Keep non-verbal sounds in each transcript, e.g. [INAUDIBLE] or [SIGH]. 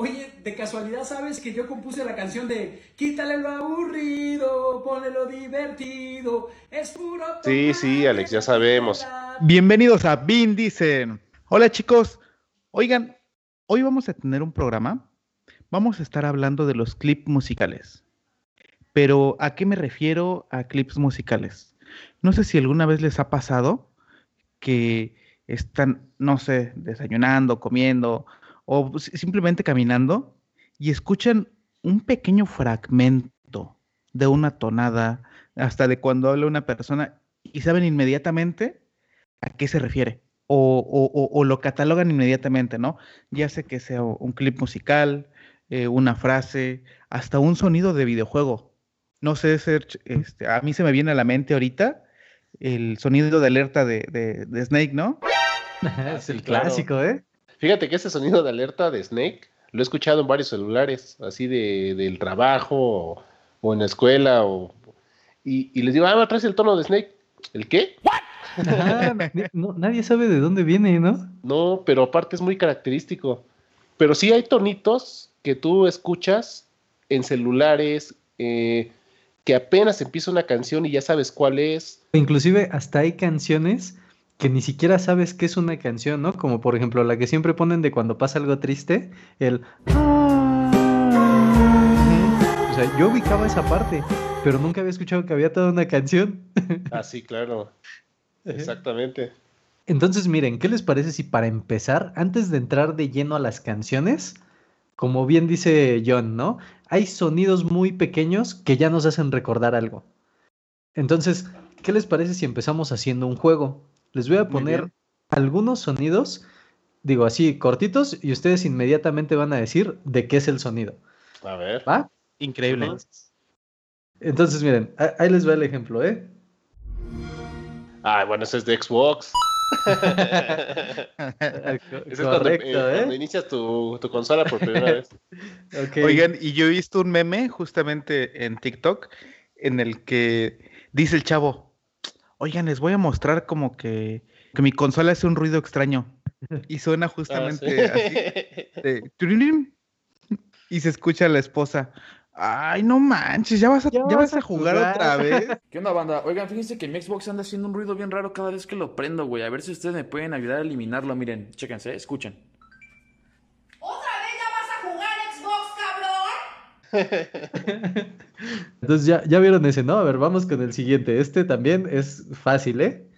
Oye, de casualidad sabes que yo compuse la canción de Quítale lo aburrido, ponle lo divertido, es puro. Sí, sí, Alex, ya sabemos. Bienvenidos a Vin Dicen. Hola chicos. Oigan, hoy vamos a tener un programa. Vamos a estar hablando de los clips musicales. Pero ¿a qué me refiero a clips musicales? No sé si alguna vez les ha pasado que están, no sé, desayunando, comiendo o simplemente caminando y escuchan un pequeño fragmento de una tonada, hasta de cuando habla una persona y saben inmediatamente a qué se refiere. O, lo catalogan inmediatamente, ¿no? Ya sé que sea un clip musical, eh, una frase, hasta un sonido de videojuego. No sé, Serge, este, a mí se me viene a la mente ahorita el sonido de alerta de, Snake, ¿no? [LAUGHS] es el clásico, ¿eh? Fíjate que ese sonido de alerta de Snake lo he escuchado en varios celulares, así de, del trabajo o, en la escuela, o, y, les digo, ah, traes el tono de Snake. ¿El qué? nadie sabe de dónde viene, ¿no? No, pero aparte es muy característico. Pero sí hay tonitos que tú escuchas en celulares, eh, que apenas empieza una canción y ya sabes cuál es. Inclusive hasta hay canciones que ni siquiera sabes qué es una canción, ¿no? Como por ejemplo la que siempre ponen de cuando pasa algo triste, el... O sea, yo ubicaba esa parte, pero nunca había escuchado que había toda una canción. [LAUGHS] Ah, sí, claro. Exactamente. Entonces, miren, ¿qué les parece si para empezar, antes de entrar de lleno a las canciones, como bien dice John, ¿no? Hay sonidos muy pequeños que ya nos hacen recordar algo. Entonces, ¿qué les parece si empezamos haciendo un juego? Les voy a poner algunos sonidos, digo así, cortitos, y ustedes inmediatamente van a decir de qué es el sonido. A ver. ¿Va? Increíble. Entonces, miren, ahí les va el ejemplo, ¿eh? Ah, bueno, ese es de Xbox. [LAUGHS] es Correcto, ¿eh? cuando, inicias tu, consola por primera vez. [LAUGHS] Oigan, y yo he visto un meme justamente en TikTok en el que dice el chavo, oigan, les voy a mostrar como que, que mi consola hace un ruido extraño. Y suena [LAUGHS] ah, justamente así. y se escucha la esposa. Ay, no manches, ya vas a, ya, vas, a jugar, otra vez. [LAUGHS] ¿Qué onda, banda? Oigan, fíjense que mi Xbox anda haciendo un ruido bien raro cada vez que lo prendo, güey. A ver si ustedes me pueden ayudar a eliminarlo. Miren, chéquense, escuchen. [LAUGHS] Entonces ya, ya vieron ese, ¿no? A ver, vamos con el siguiente. Este también es fácil, ¿eh?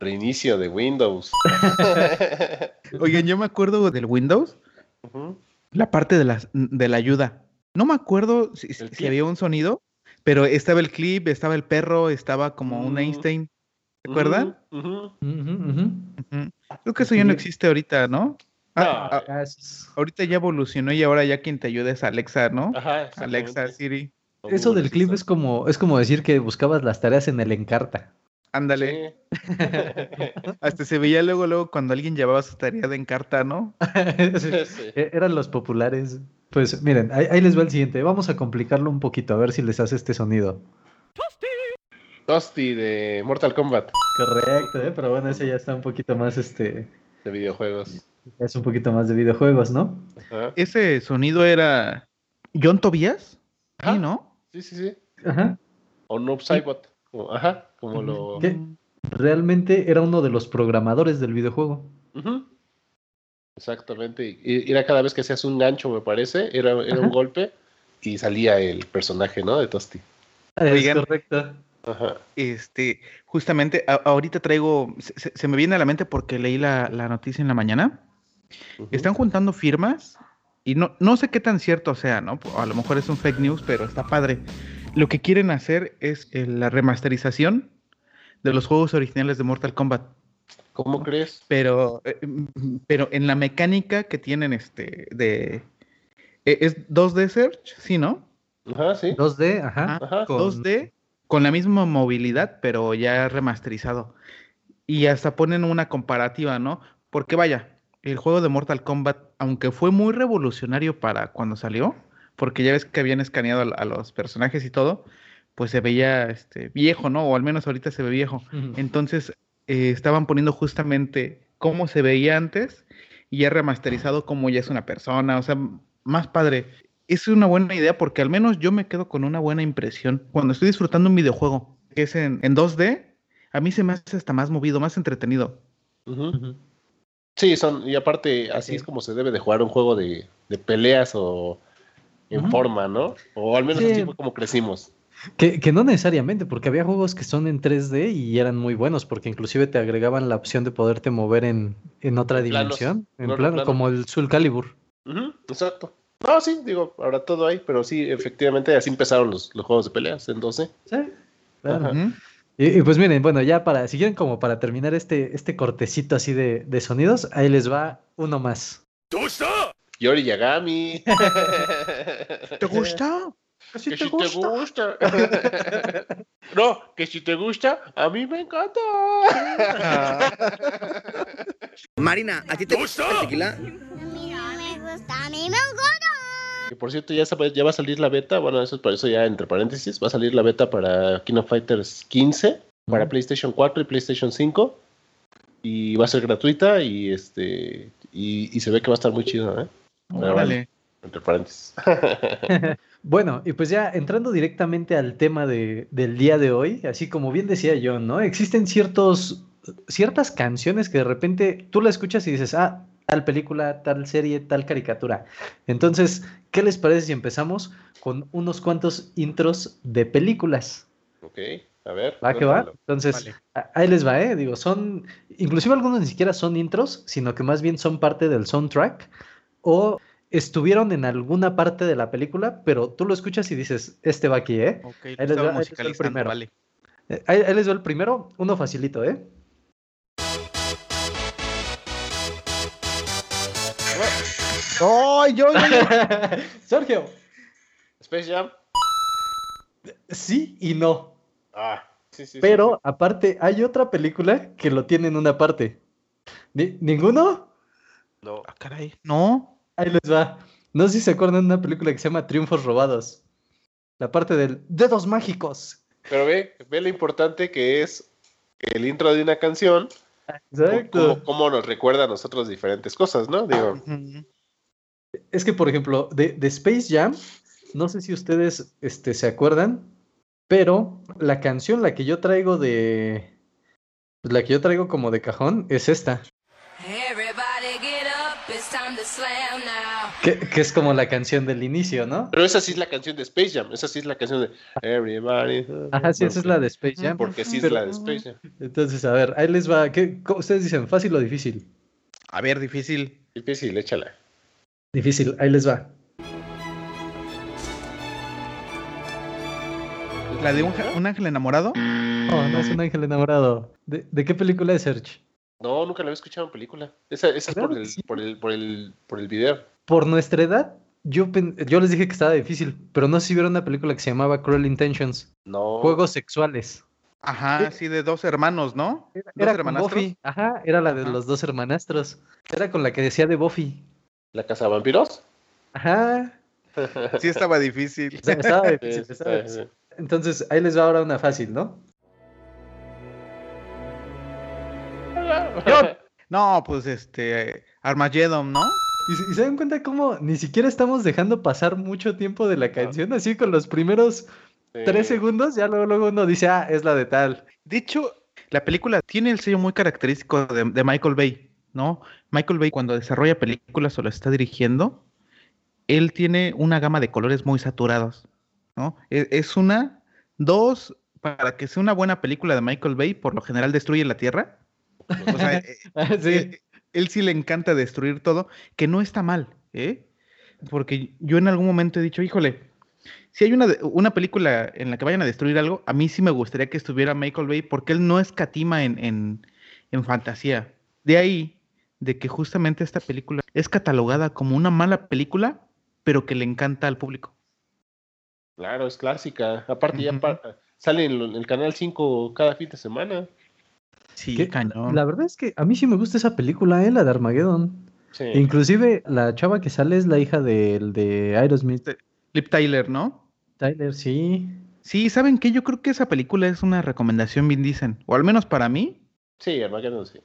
Reinicio de Windows. [LAUGHS] Oigan, yo me acuerdo del Windows, la parte de la, de la ayuda. No me acuerdo si, había un sonido, pero estaba el clip, estaba el perro, estaba como un Einstein. ¿Se acuerdan? Creo que eso ya no existe ahorita, ¿no? Ah, ah, ahorita ya evolucionó y ahora ya quien te ayuda es Alexa, ¿no? Ajá, Alexa, Siri. Eso del clip es como, es como decir que buscabas las tareas en el Encarta. Ándale. [LAUGHS] Hasta se veía luego, luego cuando alguien llevaba su tarea de Encarta, ¿no? [LAUGHS] E-, eran los populares. Pues miren, ahí, les va el siguiente. Vamos a complicarlo un poquito, a ver si les hace este sonido. Tosti. Tosti de Mortal Kombat. Correcto, ¿eh? pero bueno, ese ya está un poquito más este. De videojuegos. Es un poquito más de videojuegos, ¿no? Ese sonido era John Tobias, ¿sí, no? Sí, sí, sí. Ajá. O Noob Saibot. Ajá, como lo. realmente era uno de los programadores del videojuego. Exactamente. Y era cada vez que hacías un gancho, me parece, era, era un golpe y salía el personaje, ¿no? De Tosti. Es correcto. Ajá. Este, justamente, ahorita traigo, se, me viene a la mente porque leí la, la noticia en la mañana están juntando firmas y no, no sé qué tan cierto sea, ¿no? A lo mejor es un fake news, pero está padre. Lo que quieren hacer es eh, la remasterización de los juegos originales de Mortal Kombat. ¿Cómo crees? Pero, eh, pero en la mecánica que tienen este de eh, es 2D Search, sí, ¿no? Ajá, sí. 2D, ajá. ajá. 2D con la misma movilidad, pero ya remasterizado. Y hasta ponen una comparativa, ¿no? Porque vaya, el juego de Mortal Kombat, aunque fue muy revolucionario para cuando salió, porque ya ves que habían escaneado a, los personajes y todo, pues se veía este, viejo, ¿no? O al menos ahorita se ve viejo. Entonces eh, estaban poniendo justamente cómo se veía antes y ya remasterizado como ya es una persona, o sea, más padre. Es una buena idea porque al menos yo me quedo con una buena impresión. Cuando estoy disfrutando un videojuego que es en, en 2D, a mí se me hace hasta más movido, más entretenido. Sí, son, y aparte, así Sí. es como se debe de jugar un juego de, de peleas o en forma, ¿no? O al menos Sí. así fue como crecimos. Que, que no necesariamente, porque había juegos que son en 3D y eran muy buenos, porque inclusive te agregaban la opción de poderte mover en, en otra En dimensión, en en otro plano, plano. como el Soul Calibur. Exacto. No, sí, digo, ahora todo hay, pero sí, efectivamente, así empezaron los, los juegos de peleas en 12. Sí, claro. Ajá. Y, y pues miren, bueno, ya para, si quieren como para terminar este, este cortecito así de, de sonidos, ahí les va uno más. Yori Yagami. [LAUGHS] ¿Te gusta? que si te gusta. [LAUGHS] no, que si te gusta, a mí me encanta. [LAUGHS] Marina, ¿a ti te gusta el tequila? A mí no me gusta, a mí me encanta. Que por cierto, ya, va a salir la beta. Bueno, eso es por eso ya entre paréntesis. Va a salir la beta para King of Fighters 15, para. PlayStation 4 y PlayStation 5. Y va a ser gratuita y este y, y se ve que va a estar muy chido, ¿eh? Pero Órale. Entre paréntesis. [LAUGHS] [LAUGHS] Bueno, y pues ya entrando directamente al tema de, del día de hoy, así como bien decía yo, ¿no? Existen ciertos, ciertas canciones que de repente tú la escuchas y dices, ah, tal película, tal serie, tal caricatura. Entonces, ¿qué les parece si empezamos con unos cuantos intros de películas? ok, a ver. ¿Va que va? Entonces, Vale. ahí les va, ¿eh? Digo, son, inclusive algunos ni siquiera son intros, sino que más bien son parte del soundtrack o estuvieron en alguna parte de la película, pero tú lo escuchas y dices, este va aquí, ¿eh? Ok, Ahí les va- ahí les va el primero. vale. Eh, Ahí, ahí les va el primero, uno facilito, ¿eh? ¡Ay, yo, yo, yo! [LAUGHS] Sergio, Space Jam. sí y no, Ah, sí, sí. sí, pero aparte hay otra película que lo tiene en una parte. Ni- ¿Ninguno? No. Ah, caray. No. Ahí les va. No sé si se acuerdan de una película que se llama Triunfos Robados. La parte del Dedos Mágicos. Pero ve, ve lo importante que es el intro de una canción. Cómo, cómo nos recuerda a nosotros diferentes cosas, ¿no? Digo. Es que, por ejemplo, de, de Space Jam, no sé si ustedes este, se acuerdan, pero la canción, la que yo traigo de. pues, la que yo traigo como de cajón es esta. Everybody get up, it's time to slam now. Que, que es como la canción del inicio, ¿no? pero esa sí es la canción de Space Jam. Esa sí es la canción de Everybody. Ajá, sí, esa es la de Space Jam. Porque sí es Pero- la de Space Jam. Entonces, a ver, ahí les va. ¿Qué, ¿Ustedes dicen fácil o difícil? A ver, difícil. Difícil, échala. Difícil, ahí les va. ¿La de un, ángel enamorado? Oh, no es un ángel enamorado. ¿De, de qué película es Search? No, nunca la había escuchado en película. Esa, esa es por el, sí. por el, por el, por el video. Por nuestra edad, yo, yo les dije que estaba difícil, pero no sé si vieron una película que se llamaba Cruel Intentions. No. Juegos sexuales. Ajá, sí, de dos hermanos, ¿no? ¿Dos Era con hermanastros? Buffy. Ajá, era la de Ajá. los dos hermanastros. Era con la que decía de Buffy. ¿La casa de vampiros? Ajá. Sí, estaba difícil. [LAUGHS] Estaba Sí, difícil, sí, estaba difícil. Entonces, ahí les va ahora una fácil, ¿no? [LAUGHS] No, pues este, Armageddon, ¿no? ¿Y, se- y se dan cuenta cómo ni siquiera estamos dejando pasar mucho tiempo de la canción? Así con los primeros Sí. tres segundos, ya luego, luego uno dice, ah, es la de tal. De hecho, la película tiene el sello muy característico de, de Michael Bay, ¿no? Michael Bay cuando desarrolla películas o las está dirigiendo, él tiene una gama de colores muy saturados, ¿no? E- Es una, dos, para que sea una buena película de Michael Bay, por lo general destruye la Tierra. O sea, [LAUGHS] eh, sí. eh, él sí le encanta destruir todo, que no está mal, ¿eh? Porque yo en algún momento he dicho, híjole, si hay una, una película en la que vayan a destruir algo, a mí sí me gustaría que estuviera Michael Bay, porque él no escatima en, en, en fantasía. De ahí, de que justamente esta película es catalogada como una mala película, pero que le encanta al público. Claro, es clásica. Aparte, ya pa- sale en el canal 5 cada fin de semana. Sí, Que- cañón. La verdad es que a mí sí me gusta esa película, ¿eh? La de Armageddon. Sí. Inclusive la chava que sale es la hija del de Aerosmith. Lip Tyler, ¿no? Tyler, sí. Sí, ¿saben qué? Yo creo que esa película es una recomendación, bien dicen. O al menos para mí, Sí, Armageddon sí.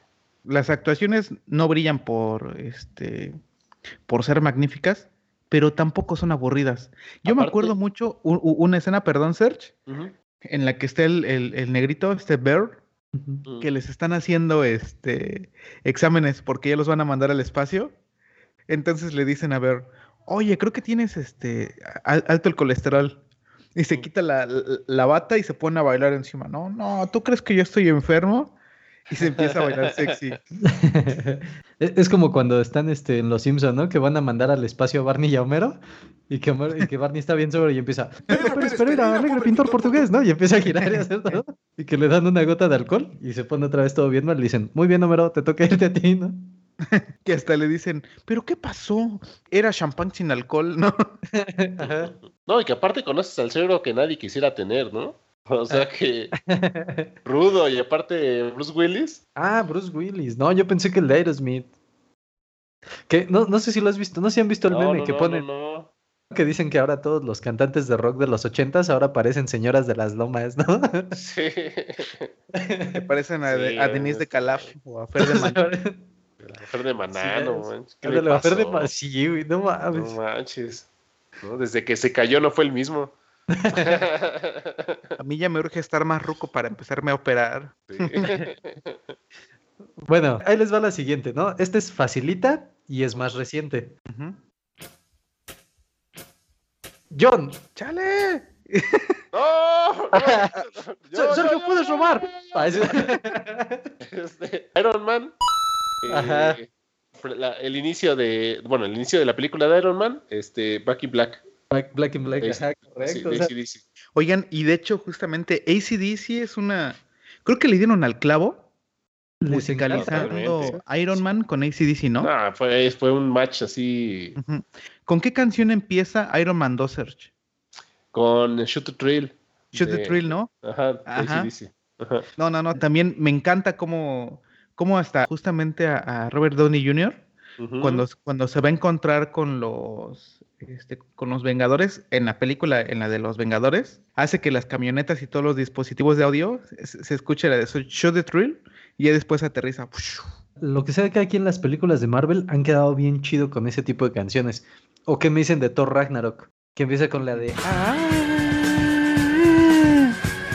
Las actuaciones no brillan por este por ser magníficas, pero tampoco son aburridas. Yo me acuerdo mucho u- u- una escena, perdón, Serge, en la que está el, el- el negrito, este Bear, que les están haciendo este exámenes porque ya los van a mandar al espacio. Entonces le dicen a Bear, oye, creo que tienes este al- alto el colesterol. Y se quita la, la- la bata y se pone a bailar encima. No, no, ¿tú crees que yo estoy enfermo? [LAUGHS] Y se empieza a bailar sexy. [LAUGHS] Es como cuando están este, en Los Simpson, ¿no? Que van a mandar al espacio a Barney y a Homero y que, Homero- y que Barney está bien sobre y empieza, Pérez, Pérez, Pereira, alegre pintor portugués, ¿no? Y empieza a girar y hacer todo. Y que le dan una gota de alcohol y se pone otra vez todo bien mal. Le dicen, muy bien, Homero, te toca irte a ti, ¿no? [LAUGHS] Que hasta le dicen, ¿pero qué pasó? Era champán sin alcohol, ¿no? Ajá. No, y que aparte conoces al cerebro que nadie quisiera tener, ¿no? [LAUGHS] O sea que rudo y aparte Bruce Willis. Ah, Bruce Willis. No, yo pensé que el de Aerosmith. Que no, no sé si lo has visto, no sé si han visto el No, meme no, que no, ponen, no, no. que dicen que ahora todos los cantantes de rock de los ochentas ahora parecen señoras de las lomas, ¿no? Sí. Que parecen a, Sí, a Denise de Calaf o a Fer de Man. La [LAUGHS] mujer de Maná, Sí, no es- manches. ¿Qué le Ándale, va a hacer de pasó? ma- sí, güey, no mames. No manches. ¿no? Desde que se cayó no fue el mismo. [LAUGHS] Mí ya me urge estar más ruco para empezarme a operar. Sí. [LAUGHS] Bueno, ahí les va la siguiente, ¿no? Esta es facilita y es más reciente. John, ¡Chale! ¡No! [LAUGHS] no, Sergio, puedes robar. [LAUGHS] Este, Iron Man. eh, Ajá. la- el inicio de. Bueno, el inicio de la película de Iron Man, este, Back in Black. Black, Black and Black, ajá, Sí, correcto. o de sea, AC/DC. Oigan, y de hecho, justamente ACDC es una. Creo que le dieron al clavo musicalizando. Iron Man con ACDC, ¿no? No, fue, fue un match así. ¿Con qué canción empieza Iron Man 2 Search? con Shoot the Thrill. Shoot the Thrill, ¿no? Ajá, Ajá. AC/DC. Ajá. No, no, no. También me encanta cómo, cómo hasta justamente a, a Robert Downey Jr. Cuando, cuando se va a encontrar con los este, con los Vengadores en la película, en la de los Vengadores, hace que las camionetas y todos los dispositivos de audio se, se escuche la de Shoot the Thrill y ya después aterriza. Lo que sea que aquí en las películas de Marvel han quedado bien chido con ese tipo de canciones. O que me dicen de Thor Ragnarok, que empieza con la de...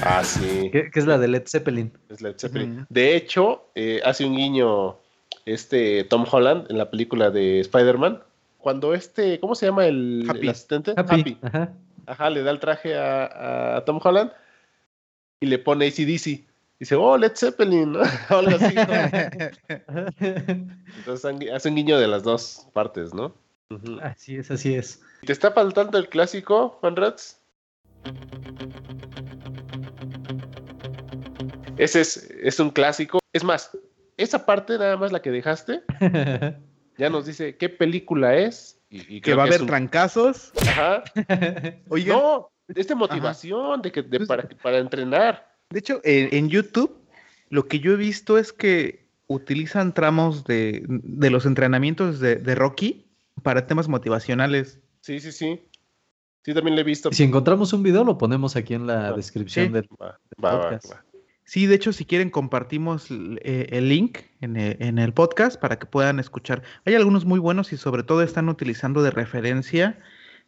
Ah, sí. Que, que es la de Led Zeppelin. Es Led Zeppelin. Ujú. De hecho, eh, hace un guiño este Tom Holland en la película de Spider-Man. Cuando este, ¿cómo se llama el, Happy. el asistente? Happy. Ajá. Ajá, le da el traje a, a Tom Holland y le pone ACDC. Dice, oh, Led Zeppelin, ¿no? [LAUGHS] Algo así, ¿no? [LAUGHS] Entonces hace un guiño de las dos partes, ¿no? Ujú. así es, así es. ¿Te está faltando el clásico, Juan Ratz? Ese es, es un clásico. Es más, esa parte nada más la que dejaste, [LAUGHS] ya nos dice qué película es. Y, y que va a haber un- trancazos. Ajá. [LAUGHS] Oigan, No, es de motivación, de que, de- Pues- para, para entrenar. de hecho, en, en YouTube, lo que yo he visto es que utilizan tramos de, de los entrenamientos de, de Rocky para temas motivacionales. Sí, sí, sí. Sí, también lo he visto. si encontramos un video, lo ponemos aquí en la Ah, descripción sí. del... Va, va, va, podcast. Sí, de hecho, si quieren, compartimos eh, el link en e- en el, podcast para que puedan escuchar. Hay algunos muy buenos y sobre todo están utilizando de referencia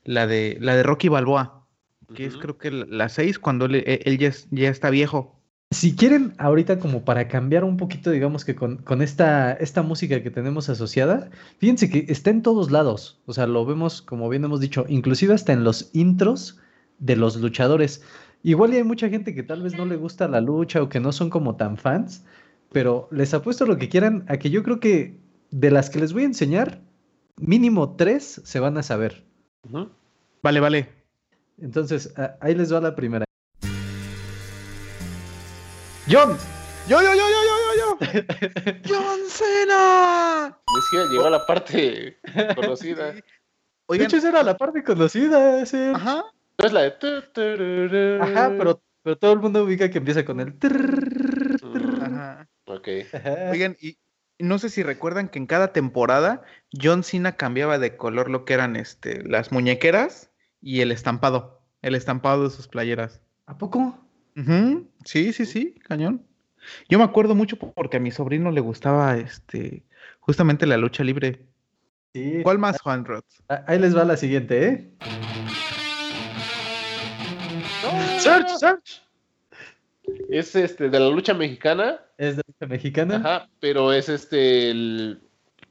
la de, la de Rocky Balboa, que es creo que la- la 6 cuando él, eh, él ya, es- ya está viejo. Si quieren, ahorita como para cambiar un poquito, digamos que con, con esta, esta música que tenemos asociada, fíjense que está en todos lados. O sea, lo vemos, como bien hemos dicho, inclusive hasta en los intros de los luchadores. Igual y hay mucha gente que tal vez no le gusta la lucha o que no son como tan fans, pero les apuesto lo que quieran a que yo creo que de las que les voy a enseñar, mínimo tres se van a saber. Ujú. Vale, vale. Entonces, ahí les va la primera. John, ¡Yo, yo, yo, yo, yo, yo, yo! [LAUGHS] ¡John Cena! Ni siquiera llegó a la parte [LAUGHS] conocida. De Oigan, hecho, esa era la parte conocida. ese- ajá. No es la de. Ajá, pero, pero todo el mundo ubica que empieza con el. Ajá. Ok. Ajá. Oigan, y no sé si recuerdan que en cada temporada John Cena cambiaba de color lo que eran este, las muñequeras y el estampado. El estampado de sus playeras. ¿A poco? Sí, sí, sí, cañón. Yo me acuerdo mucho porque a mi sobrino le gustaba este justamente la lucha libre. Sí. ¿Cuál más, Juan Rod? Ah, Ahí les va la siguiente, ¿eh? Search, search. Es este de la lucha mexicana, Es de lucha mexicana. ajá, pero es este el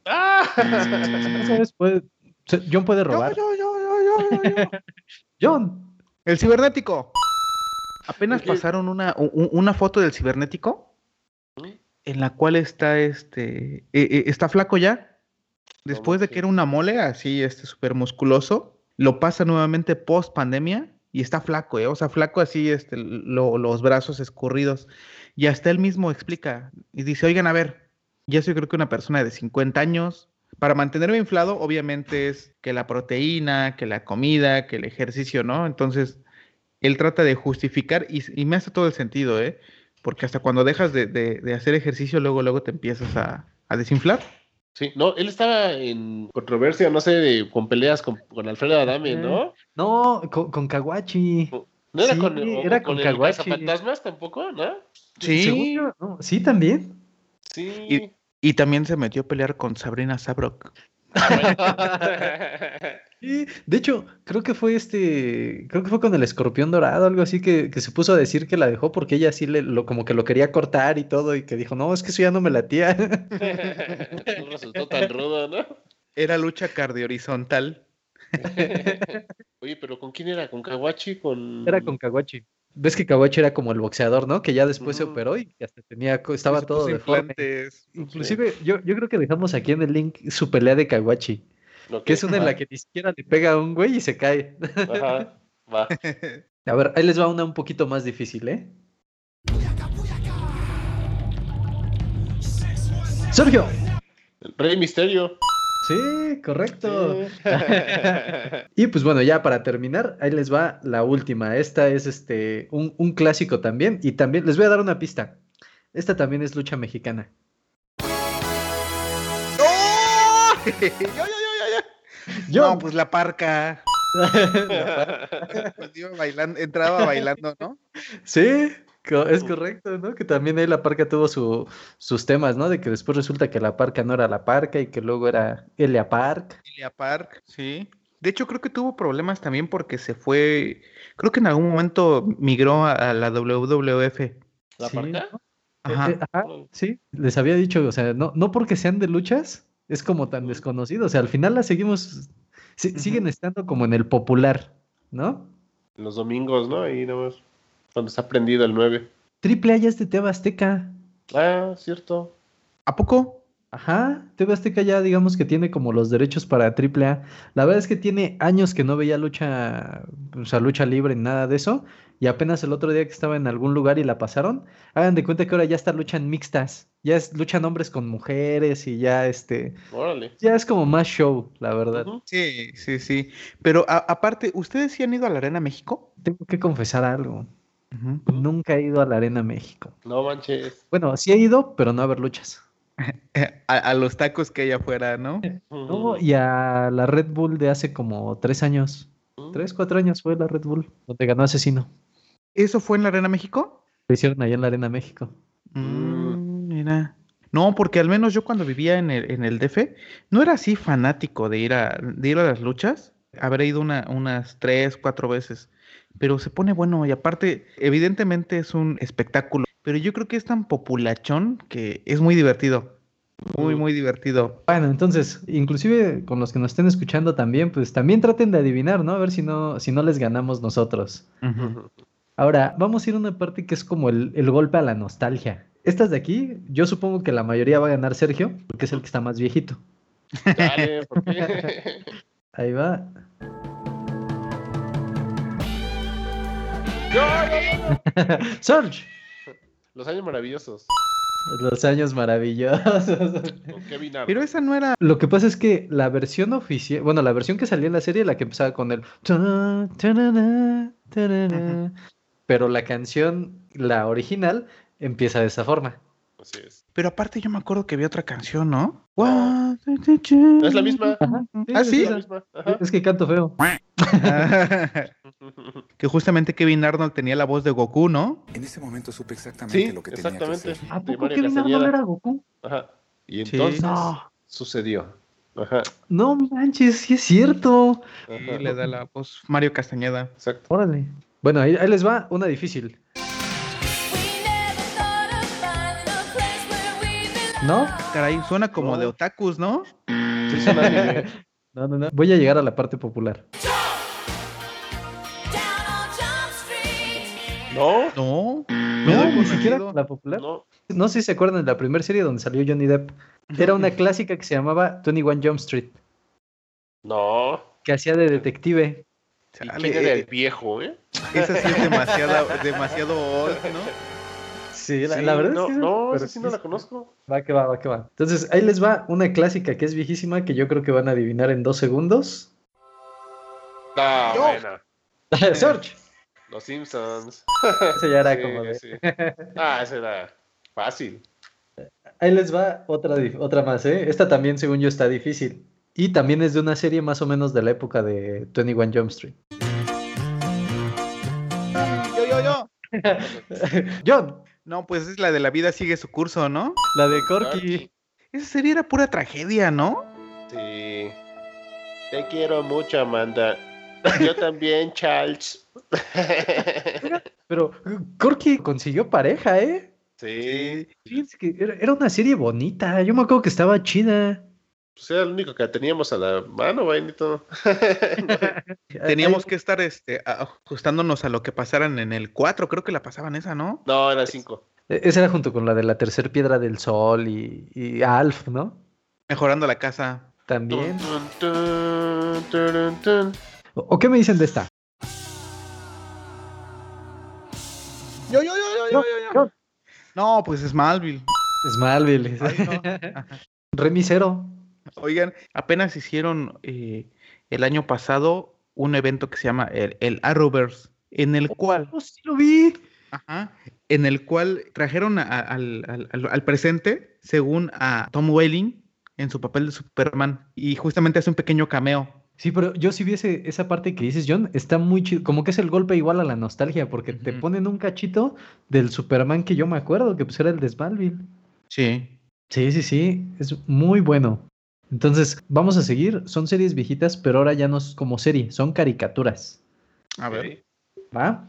¡Ah! [LAUGHS] ¿Sabes? Puede- se- John puede robar. Yo, yo, yo, yo, yo, yo. [LAUGHS] John. El cibernético. Apenas pasaron una, una foto del cibernético en la cual está este eh, eh, está flaco ya. Después de que era una mole así este súper musculoso, lo pasa nuevamente post pandemia y está flaco, ¿eh? o sea, flaco así este lo- los brazos escurridos. Y hasta él mismo explica y dice, "Oigan, a ver, yo soy creo que una persona de 50 años, para mantenerme inflado, obviamente es que la proteína, que la comida, que el ejercicio, ¿no? Entonces, él trata de justificar y, y me hace todo el sentido, ¿eh? Porque hasta cuando dejas de, de- de hacer ejercicio, luego, luego te empiezas a, a desinflar. Sí, no, él estaba en controversia, no sé, de- con peleas con, con Alfredo Adame, ¿no? No, con, con Kawachi. No era Sí, con, era con el Caguachi. Fantasmas tampoco, ¿no? Sí. No, Sí, también. Sí. Y- Y también se metió a pelear con Sabrina Sabrok. [LAUGHS] Sí, de hecho, creo que fue este, creo que fue con el escorpión dorado, algo así, que, que se puso a decir que la dejó porque ella sí le, lo, como que lo quería cortar y todo, y que dijo, no, es que eso ya no me latía. [LAUGHS] no resultó tan rudo, ¿no? Era lucha cardiohorizontal. [LAUGHS] Oye, pero ¿con quién era? ¿Con Kawachi? ¿Con... Era con Kawachi. Ves que Kawachi era como el boxeador, ¿no? Que ya después se operó y que hasta tenía, estaba todo deforme. implantes. Inclusive, yo, yo creo que dejamos aquí en el link su pelea de Kawachi, Que es una en la que ni siquiera le pega a un güey y se cae. Ajá, va. [LAUGHS] A ver, ahí les va una un poquito más difícil, ¿eh? Sergio. Rey Misterio. Sí, correcto. Sí. [LAUGHS] Y pues bueno, ya para terminar, ahí les va la última. Esta es este un, un clásico también. Y también les voy a dar una pista. Esta también es lucha mexicana. ¡Oh! [LAUGHS] Yo. No, pues la parca. [LAUGHS] Pues [LAUGHS] iba bailando, entraba bailando, ¿no? Sí, es correcto, ¿no? Que también ahí la parca tuvo su, sus temas, ¿no? De que después resulta que la parca no era la parca y que luego era Elia Park. Elia Park, sí. De hecho, creo que tuvo problemas también porque se fue. Creo que en algún momento migró a, a la WWF. ¿La Sí, parca? ¿no? Ajá. Eh, ajá, sí, les había dicho, o sea, no, no porque sean de luchas, es como tan desconocido. O sea, al final la seguimos, si- siguen estando como en el popular, ¿no? Los domingos, ¿no? Ahí nomás. Cuando está prendido el 9. Triple A ya es de TV Azteca. Ah, cierto. ¿A poco? Ajá, TV Azteca ya digamos que tiene como los derechos para Triple A. La verdad es que tiene años que no veía lucha, o sea, lucha libre ni nada de eso. Y apenas el otro día que estaba en algún lugar y la pasaron, hagan de cuenta que ahora ya está luchan mixtas. Ya es luchan hombres con mujeres y ya este, Órale. ya es como más show, la verdad. Sí, sí, sí. Pero a- aparte, ¿ustedes sí han ido a la Arena México? Tengo que confesar algo. Nunca he ido a la Arena México. No manches. Bueno, sí he ido, pero no a ver luchas. Eh, [LAUGHS] A, a los tacos que hay afuera, ¿no? No, y a la Red Bull de hace como tres años. Tres, cuatro años fue la Red Bull, donde ganó Asesino. ¿Eso fue en la Arena México? Lo hicieron allá en la Arena México. Mm, mira. No, porque al menos yo cuando vivía en el, en el DF, no era así fanático de ir a, de ir a las luchas. Habré ido una- unas tres, cuatro veces. Pero se pone bueno y aparte, evidentemente es un espectáculo. Pero yo creo que es tan populachón que es muy divertido. Muy, Mm. muy divertido. Bueno, entonces, inclusive con los que nos estén escuchando también, pues también traten de adivinar, ¿no? A ver si no, si no les ganamos nosotros. Ahora, vamos a ir a una parte que es como el, el golpe a la nostalgia. Estas de aquí, yo supongo que la mayoría va a ganar Sergio, porque es el que está más viejito. Dale, [LAUGHS] ¿por qué? Ahí va. [LAUGHS] Serge, Los años maravillosos. los años maravillosos. [LAUGHS] Pero esa no era. Lo que pasa es que la versión oficial, bueno, la versión que salía en la serie, la que empezaba con el... Pero la canción, la original, empieza de esa forma. Así es. Pero aparte yo me acuerdo que había otra canción, ¿no? Es la misma. Ajá, ¿Ah, sí? Es la misma. Ajá. Es que canto feo. [LAUGHS] [LAUGHS] Que justamente Kevin Arnold tenía la voz de Goku, ¿no? En ese momento supe exactamente Sí, lo que tenía que exactamente. hacer. ¿A poco Kevin Arnold era Goku? Ajá. Y Sí. entonces No. sucedió. Ajá. No manches, sí es cierto. Y Ajá. le da la voz Mario Castañeda. Exacto. Órale. Bueno, ahí, ahí les va una difícil. ¿No? Caray, suena como No. de otakus, ¿no? Sí, un anime. [LAUGHS] No, no, no. Voy a llegar a la parte popular. No, No. No, doy ni siquiera la popular. no. No sé si se acuerdan de la primera serie donde salió Johnny Depp. Era una clásica que se llamaba 21 Jump Street, No. que hacía de detective. ¿Y Chale, quién era eh, el viejo, eh? Esa sí es demasiado, demasiado old, ¿no? Sí, la, Sí, la verdad no, es que no, pero esa sí no la conozco. Va que va, va que va. Entonces, ahí les va una clásica que es viejísima que yo creo que van a adivinar en dos segundos. Ah, Yo. buena. [LAUGHS] Search. Los Simpsons. [LAUGHS] Ese ya era Sí, como de- sí. Ah, ese era fácil. Ahí les va otra, otra más, ¿eh? Esta también, según yo, está difícil. Y también es de una serie más o menos de la época de 21 Jump Street. Yo, yo, yo. [LAUGHS] John, No, pues es la de la vida sigue su curso, ¿no? la de Corky. Corky. Esa serie era pura tragedia, ¿no? Sí. Te quiero mucho, Amanda. Yo también, Charles. Pero Corky consiguió pareja, ¿eh? sí. Fíjense que era, una serie bonita. Yo me acuerdo que estaba chida. Pues era lo único que teníamos a la mano, vainito. [LAUGHS] Teníamos que estar este, ajustándonos a lo que pasaran en el 4, creo que la pasaban esa, ¿no? No, era cinco. E- Esa era junto con la de la tercer piedra del sol y, y Alf, ¿no? Mejorando la casa. También. Tun, turun, tun. ¿O qué me dicen de esta? Yo, yo, yo, yo, yo, yo. No, pues Smallville. Smallville. Ay, no. Remy Cero. Oigan, apenas hicieron eh, el año pasado un evento que se llama el, el Arrowverse, en el cual, Oh, sí lo vi. ajá, en el cual trajeron a- al, al- al- al presente, según a Tom Welling, en su papel de Superman, y justamente hace un pequeño cameo. Sí, pero yo si viese esa parte que dices, John, está muy chido. Como que es el golpe igual a la nostalgia, porque te ponen un cachito del Superman que yo me acuerdo, que pues era el de Smallville. Sí. Sí, sí, sí, es muy bueno. Entonces, vamos a seguir. Son series viejitas, pero ahora ya no es como serie, son caricaturas. A ver. ¿Va?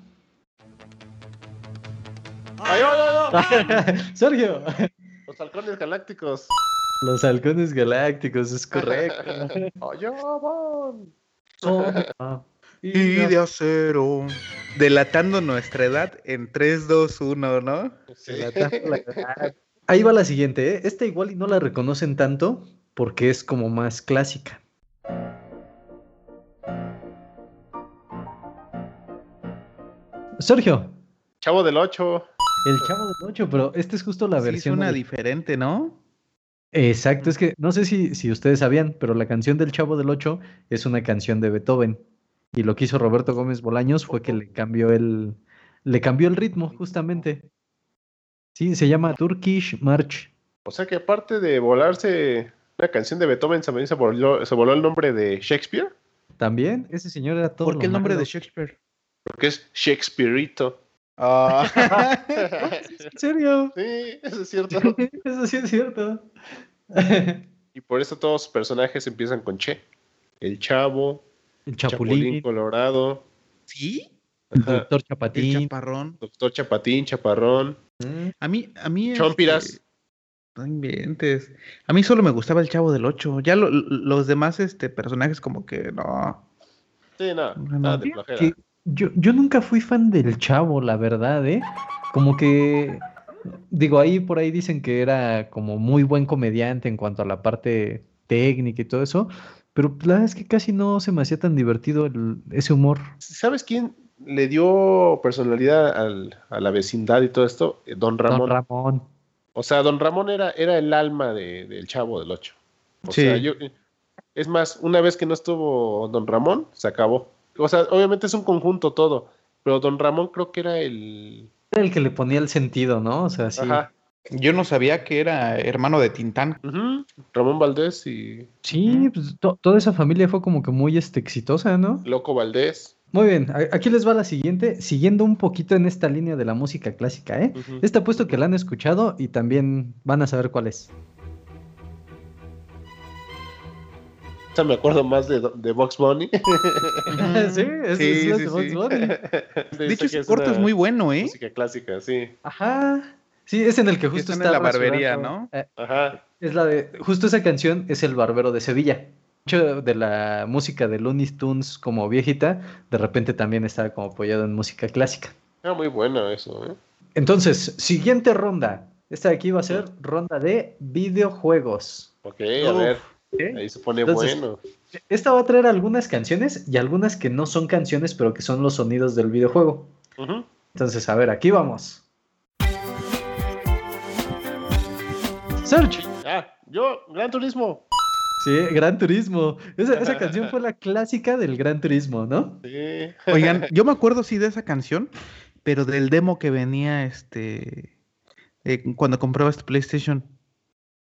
¡Ay, ay, ay, ay! [LAUGHS] Sergio, Los halcones galácticos. Los halcones galácticos, es correcto. [LAUGHS] ¡Allá van! Ah, [LAUGHS] Y de acero. Delatando nuestra edad en 3, 2, 1, ¿no? Sí. Relatando la edad. Ahí va la siguiente, ¿eh? Esta igual y no la reconocen tanto porque es como más clásica. Sergio, Chavo del 8. el Chavo del 8, pero esta es justo la Sí, versión. suena ori- diferente, ¿no? Exacto, es que no sé si, si ustedes sabían, pero la canción del Chavo del 8 es una canción de Beethoven. Y lo que hizo Roberto Gómez Bolaños fue que le cambió el, le cambió el ritmo, justamente. Sí, se llama Turkish March. O sea que aparte de volarse una canción de Beethoven, también se voló, se voló el nombre de Shakespeare. También, ese señor era todo. ¿Por qué el nombre de. Shakespeare? Porque es Shakespeareito. Ah. [LAUGHS] ¿En serio? Sí, eso es cierto. [LAUGHS] Eso sí es cierto. y por eso todos los personajes empiezan con Che. El Chavo, El Chapulín, Chapulín, Colorado, ¿Sí? el Ajá. Doctor El Chapatín. chaparrón. Doctor Chapatín, Chaparrón, Mm, A mí, a mí. Chompiras. este, No inventes. A mí solo me gustaba el Chavo del 8. Ya lo- los demás este, personajes como que no. Sí, no, No, nada no. de flojera. que yo, yo nunca fui fan del Chavo, la verdad, ¿eh? Como que, digo, ahí por ahí dicen que era como muy buen comediante en cuanto a la parte técnica y todo eso, pero la verdad es que casi no se me hacía tan divertido el- ese humor. ¿Sabes quién le dio personalidad al- a la vecindad y todo esto? Eh, Don Ramón. Don Ramón. O sea, Don Ramón era, era el alma de- del Chavo del Ocho. O Sí. sea, yo, es más, una vez que no estuvo Don Ramón, se acabó. O sea, obviamente es un conjunto todo, pero Don Ramón creo que era el... Era el que le ponía el sentido, ¿no? O sea, sí. Ajá. Yo no sabía que era hermano de Tintán. Ramón Valdés y Sí, pues to- toda esa familia fue como que muy este, exitosa, ¿no? Loco Valdés. Muy bien, aquí les va la siguiente, siguiendo un poquito en esta línea de la música clásica, ¿eh? Ujú. Este apuesto que la han escuchado y también van a saber cuál es. O sea, me acuerdo más de, de Box Bunny. sí, es, Sí, es sí, de sí. Bunny. [LAUGHS] De hecho, ese corto es muy bueno, ¿eh? Música clásica, sí. Ajá. Sí, es en el que justo está en la barbería. ¿no? Eh, Ajá. es la de, justo esa canción es El Barbero de Sevilla. Mucho de la música de Looney Tunes como viejita, de repente también está como apoyado en música clásica. Era muy bueno eso, ¿eh? Entonces, siguiente ronda. Esta de aquí va a ser ronda de videojuegos. Ok, a ver. ¿Eh? Ahí se pone Entonces, bueno. Esta va a traer algunas canciones y algunas que no son canciones, pero que son los sonidos del videojuego. Entonces, a ver, aquí vamos. Search. Ah, yo, Gran Turismo. Sí, Gran Turismo. Esa, esa [LAUGHS] canción fue la clásica del Gran Turismo, ¿no? Sí. Oigan, [LAUGHS] yo me acuerdo sí de esa canción, pero del demo que venía este eh, cuando compraba este PlayStation,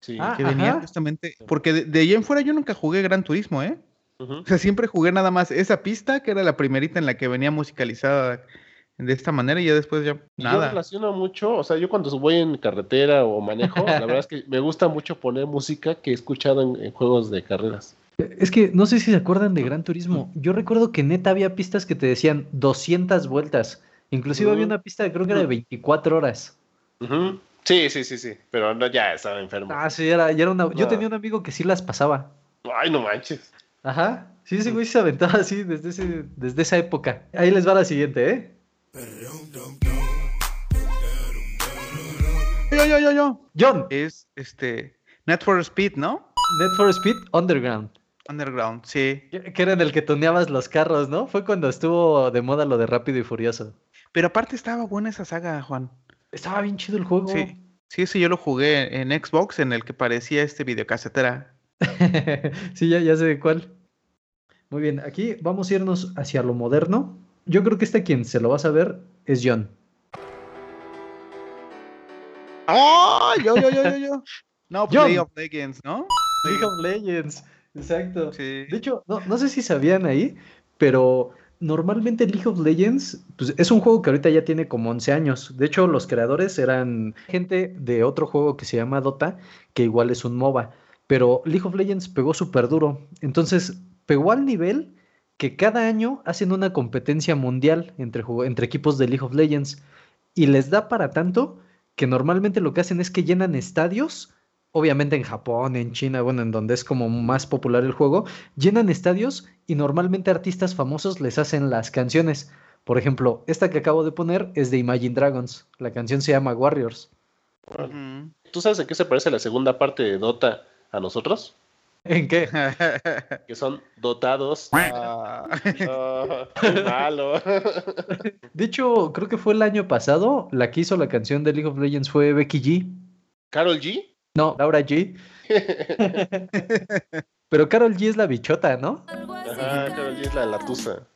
Sí. Ah, que venía ajá. justamente, porque de, de ahí en fuera yo nunca jugué Gran Turismo, ¿eh? O sea, siempre jugué nada más esa pista, que era la primerita en la que venía musicalizada de esta manera, y ya después ya Y Yo nada. relaciono mucho, o sea, yo cuando voy en carretera o manejo, la verdad es que me gusta mucho poner música que he escuchado en, en juegos de carreras. Es que no sé si se acuerdan de Gran Turismo. Yo recuerdo que neta había pistas que te decían 200 vueltas. Inclusive había una pista que creo que era de 24 horas. Ujú. Sí, sí, sí, sí, pero no, ya estaba enfermo. Ah, sí, era, ya era una... Yo No. tenía un amigo que sí las pasaba. Ay, no manches. Ajá. Sí, ese güey se aventaba así desde, ese, desde esa época. Ahí les va la siguiente, ¿eh? Yo, yo, yo, yo. John, Es este Net for Speed, ¿no? Need for Speed Underground. Underground, sí. Que que era en el que tuneabas los carros, ¿no? Fue cuando estuvo de moda lo de Rápido y Furioso. Pero aparte estaba buena esa saga, Juan. Estaba bien chido el juego. Sí. Sí, ese yo lo jugué en Xbox, en el que parecía este videocasetera. [LAUGHS] sí, ya, ya sé de cuál. Muy bien, aquí vamos a irnos hacia lo moderno. Yo creo que este quien se lo va a saber es John. ¡Oh! Yo, yo, yo, yo, yo. [LAUGHS] No, John. Play of Legends, ¿no? League of Legends, exacto. Sí. De hecho, no, no sé si sabían ahí, pero normalmente League of Legends pues, es un juego que ahorita ya tiene como 11 años. De hecho, los creadores eran gente de otro juego que se llama Dota, que igual es un MOBA. Pero League of Legends pegó súper duro. Entonces, pegó al nivel que cada año hacen una competencia mundial entre, entre equipos de League of Legends. Y les da para tanto que normalmente lo que hacen es que llenan estadios obviamente en Japón, en China, bueno, en donde es como más popular el juego, llenan estadios y normalmente artistas famosos les hacen las canciones. Por ejemplo, esta que acabo de poner es de Imagine Dragons. La canción se llama Warriors. ¿Tú sabes en qué se parece la segunda parte de Dota a nosotros? ¿En qué? [LAUGHS] Que son dotados. Ah, [LAUGHS] qué malo. [LAUGHS] De hecho, creo que fue el año pasado, la que hizo la canción de League of Legends fue Becky G. ¿Carol G? No, Laura G. [LAUGHS] Pero Carol G es la bichota, ¿no? Ajá, Carol G es la de la tusa.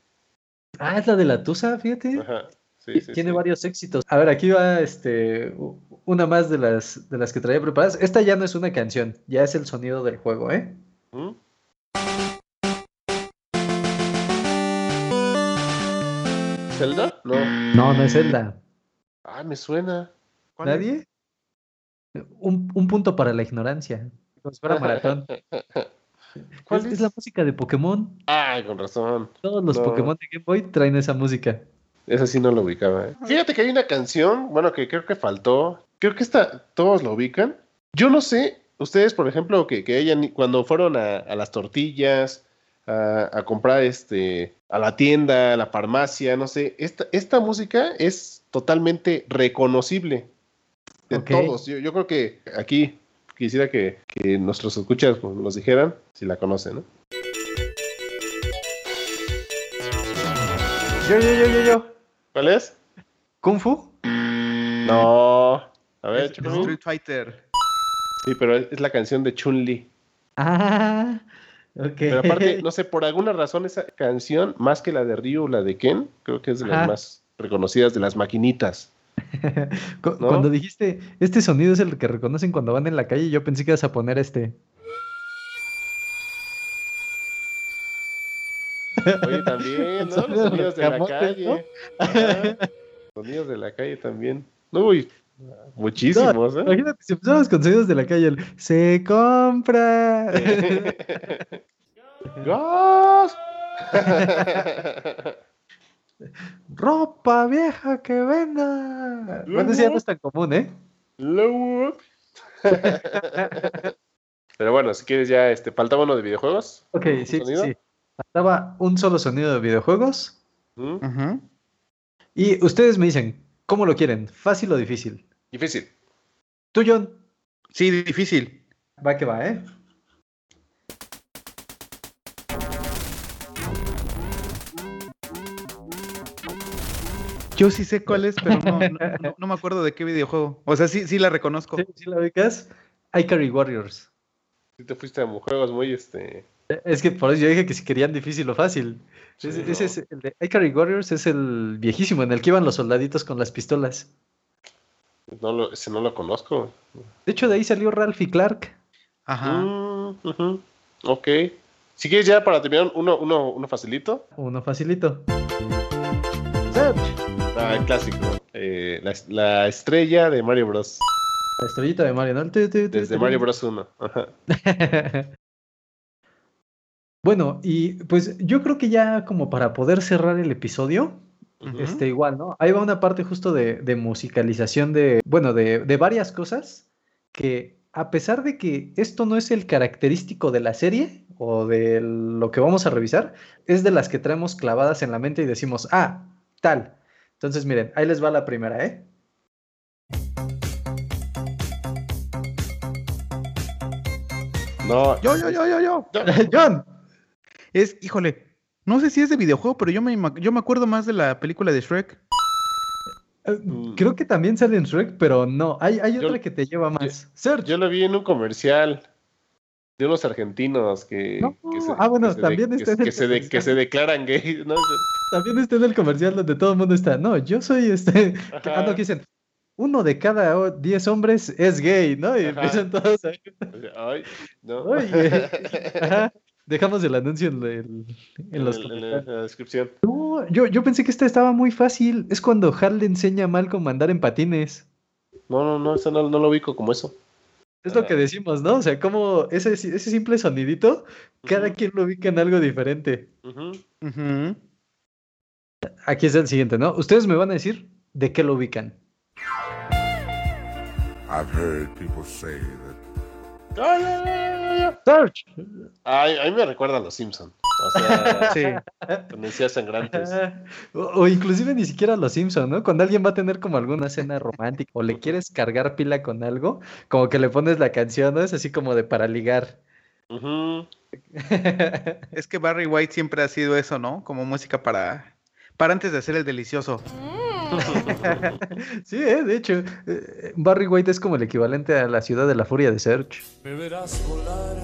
Ah, es la de la Tusa, fíjate. Ajá. Sí, sí, Tiene sí. varios éxitos. A ver, aquí va este una más de las de las que traía preparadas. Esta ya no es una canción, ya es el sonido del juego, ¿eh? ¿Mm? ¿Zelda? No. No, no es Zelda. Ah, me suena. ¿cuál es? ¿Nadie? Un, un punto para la ignorancia. Como si fuera maratón. [LAUGHS] ¿Cuál es, es? es la música de Pokémon. Ay, con razón. Todos los No. Pokémon de Game Boy traen esa música. Esa sí no lo ubicaba. ¿eh? Fíjate que hay una canción, bueno, que creo que faltó. Creo que esta todos lo ubican. Yo no sé, ustedes, por ejemplo, que, que hayan, cuando fueron a, a las tortillas, a, a comprar este, a la tienda, a la farmacia, no sé, esta, esta música es totalmente reconocible de todos. Yo, yo creo que aquí quisiera que, que nuestros escuchas pues, nos dijeran si la conocen, ¿no? Yo, yo, yo, yo, yo. ¿Cuál es? ¿Kung Fu? No. A ver, Es. Street Fighter. Sí, pero es, es la canción de Chun-Li. Ah, ok. Pero aparte, no sé, por alguna razón esa canción, más que la de Ryu o la de Ken, creo que es de las Ajá. más reconocidas de las maquinitas. [LAUGHS] Cuando dijiste, este sonido es el que reconocen cuando van en la calle, yo pensé que ibas a poner este. Oye, también, [LAUGHS] ¿no? Los sonidos de la calle. Sonidos de la calle también. Uy, muchísimos, ¿eh? Imagínate, si empezamos con sonidos de la calle, el, se compra. [LAUGHS] ¡Gas! Ropa vieja que venga. Bueno, eso ya no es tan común, ¿eh? Low. [LAUGHS] Pero bueno, si quieres ya, este, faltaba uno de videojuegos. Ok, ¿Un sí, sí, sonido? sí. Faltaba un solo sonido de videojuegos. ¿Mm? Y ustedes me dicen, ¿cómo lo quieren? ¿Fácil o difícil? Difícil. Tú, John. Sí, difícil. Va que va, ¿eh? Yo sí sé cuál es, pero no, no, no- [LAUGHS] no me acuerdo de qué videojuego. O sea, sí, sí la reconozco. ¿Sí, sí la ubicas? iCarry Warriors. Si te fuiste a juegos muy, este... Es que por eso yo dije que si querían difícil o fácil. Sí, Ese, no. ese es el de iCarry Warriors es el viejísimo en el que iban los soldaditos con las pistolas. No lo, ese no lo conozco. De hecho, de ahí salió Ralphie Clark. Ajá. Mm. Ok. Si quieres ya para terminar, uno, uno, uno facilito. Uno facilito. Ah, el clásico. Eh, la, la estrella de Mario Bros. La estrellita de Mario, ¿no? Tu, tu, tu, Desde. Mario Bros 1. Ajá. [LAUGHS] bueno, y pues yo creo que ya como para poder cerrar el episodio, este igual, ¿no? Ahí va una parte justo de, de musicalización de, bueno, de, de varias cosas que a pesar de que esto no es el característico de la serie o de lo que vamos a revisar, es de las que traemos clavadas en la mente y decimos, ah, tal. Entonces, miren, ahí les va la primera, ¿eh? No, Yo, yo, yo, yo, yo. [LAUGHS] John. Es, híjole, no sé si es de videojuego, pero yo me, yo me acuerdo más de la película de Shrek. Eh, Mm. Creo que también sale en Shrek, pero no, hay, hay Yo- otra que te lleva más. Search. yo lo vi en un comercial de unos argentinos que, No, que se, ah, bueno, que se también que, en el se de- que se declaran gays, [LAUGHS] ¿no? También está en el comercial donde todo el mundo está, no, yo soy este, [LAUGHS] ah, no, que dicen, uno de cada diez hombres es gay, ¿no? Y Ajá. empiezan todos a... Ay, no. Oye, [LAUGHS] ajá, dejamos el anuncio en, el- en los En en la descripción. No, yo, yo pensé que esta estaba muy fácil, es cuando Hal le enseña a Malcolm a andar en patines. No, no, no, eso no, no lo ubico como eso. Es lo que decimos, ¿no? O sea, como ese, ese simple sonidito, cada quien lo ubica en algo diferente. Aquí es el siguiente, ¿no? Ustedes me van a decir de qué lo ubican. I've heard people say ay, ay. Search. Ay, a mí me recuerda a los Simpson. O sea, [LAUGHS] Sí. con sangrantes. O, o inclusive ni siquiera los Simpson, ¿no? Cuando alguien va a tener como alguna cena romántica o le quieres cargar pila con algo, como que le pones la canción, ¿no? Es así como de para ligar. Es que Barry White siempre ha sido eso, ¿no? Como música para, para antes de hacer el delicioso. [LAUGHS] Sí, ¿eh? de hecho, eh, Barry White es como el equivalente a la ciudad de la furia de Search. Me verás volar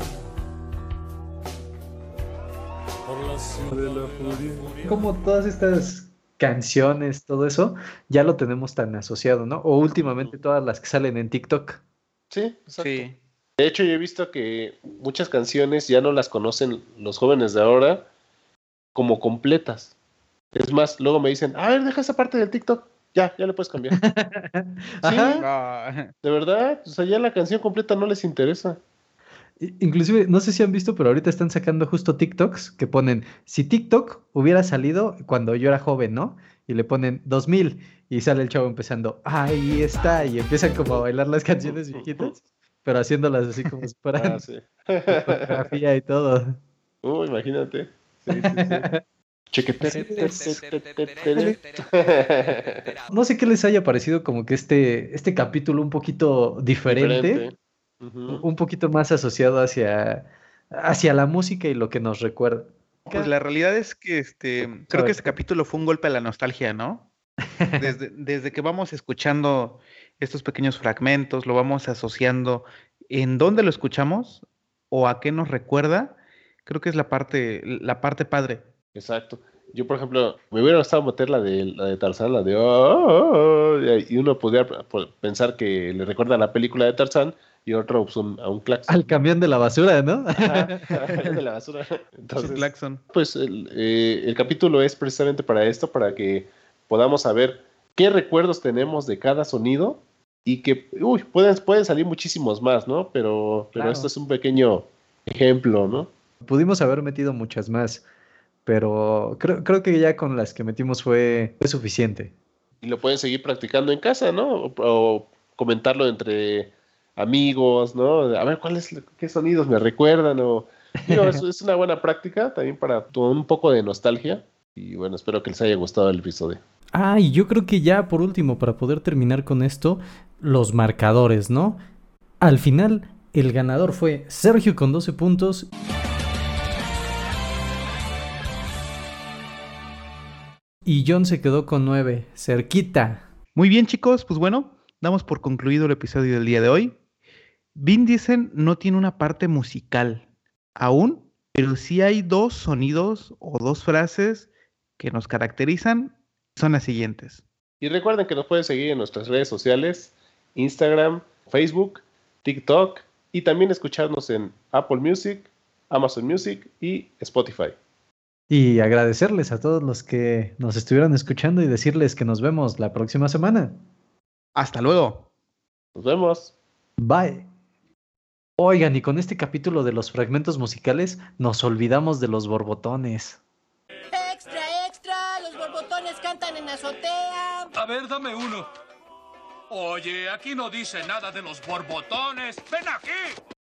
por la ciudad de la furia. Como todas estas canciones, todo eso, ya lo tenemos tan asociado, ¿no? O últimamente todas las que salen en TikTok. Sí, exacto. Sí. De hecho, yo he visto que muchas canciones ya no las conocen los jóvenes de ahora como completas. Es más, luego me dicen, a ver, deja esa parte del TikTok. Ya, ya le puedes cambiar. [LAUGHS] Ah, De verdad, o sea, ya la canción completa no les interesa. Inclusive, no sé si han visto, pero ahorita están sacando justo TikToks que ponen, si TikTok hubiera salido cuando yo era joven, ¿no? Y le ponen 2000 y sale el chavo empezando, ahí está, y empiezan como a bailar las canciones viejitas, pero haciéndolas así como si fueran Ah, sí. [LAUGHS] fotografía y todo. Uh, imagínate. Sí, sí, sí. No sé qué les haya parecido como que este, este capítulo un poquito diferente, un poquito más asociado hacia, hacia la música y lo que nos recuerda. Pues la realidad es que este, creo que este capítulo fue un golpe a la nostalgia, ¿no? [LAUGHS] Desde, desde que vamos escuchando estos pequeños fragmentos, lo vamos asociando en dónde lo escuchamos o a qué nos recuerda, creo que es la parte, la parte padre. Exacto. Yo, por ejemplo, me hubiera gustado meter la de, la de Tarzán, la de... "Oh, oh, oh", y uno podría pensar que le recuerda a la película de Tarzán, y otro pues, un- a un claxon. Al camión de la basura, ¿no? Ajá, de la basura. Su [LAUGHS] Entonces, claxon. pues el, eh, el capítulo es precisamente para esto, para que podamos saber qué recuerdos tenemos de cada sonido y que, uy, pueden, pueden salir muchísimos más, ¿no? Pero, pero Claro. esto es un pequeño ejemplo, ¿no? Pudimos haber metido muchas más, pero creo, creo que ya con las que metimos fue, fue suficiente. Y lo pueden seguir practicando en casa, ¿no? O, o comentarlo entre amigos, ¿no? A ver, ¿cuáles, qué sonidos me recuerdan? O, digo, es, es una buena práctica también para tomar un poco de nostalgia. Y bueno, espero que les haya gustado el episodio. Ah, y yo creo que ya por último, para poder terminar con esto, los marcadores, ¿no? Al final, el ganador fue Sergio con 12 puntos. Y John se quedó con 9, cerquita. Muy bien, chicos, pues bueno, damos por concluido el episodio del día de hoy. Vin Diesel no tiene una parte musical aún, pero sí hay dos sonidos o dos frases que nos caracterizan. Son las siguientes. Y recuerden que nos pueden seguir en nuestras redes sociales, Instagram, Facebook, TikTok y también escucharnos en Apple Music, Amazon Music y Spotify. Y agradecerles a todos los que nos estuvieron escuchando y decirles que nos vemos la próxima semana. Hasta luego. Nos vemos. Bye. Oigan, y con este capítulo de los fragmentos musicales nos olvidamos de los borbotones. Extra, extra, los borbotones cantan en azotea. A ver, dame uno. Oye, aquí no dice nada de los borbotones. Ven aquí.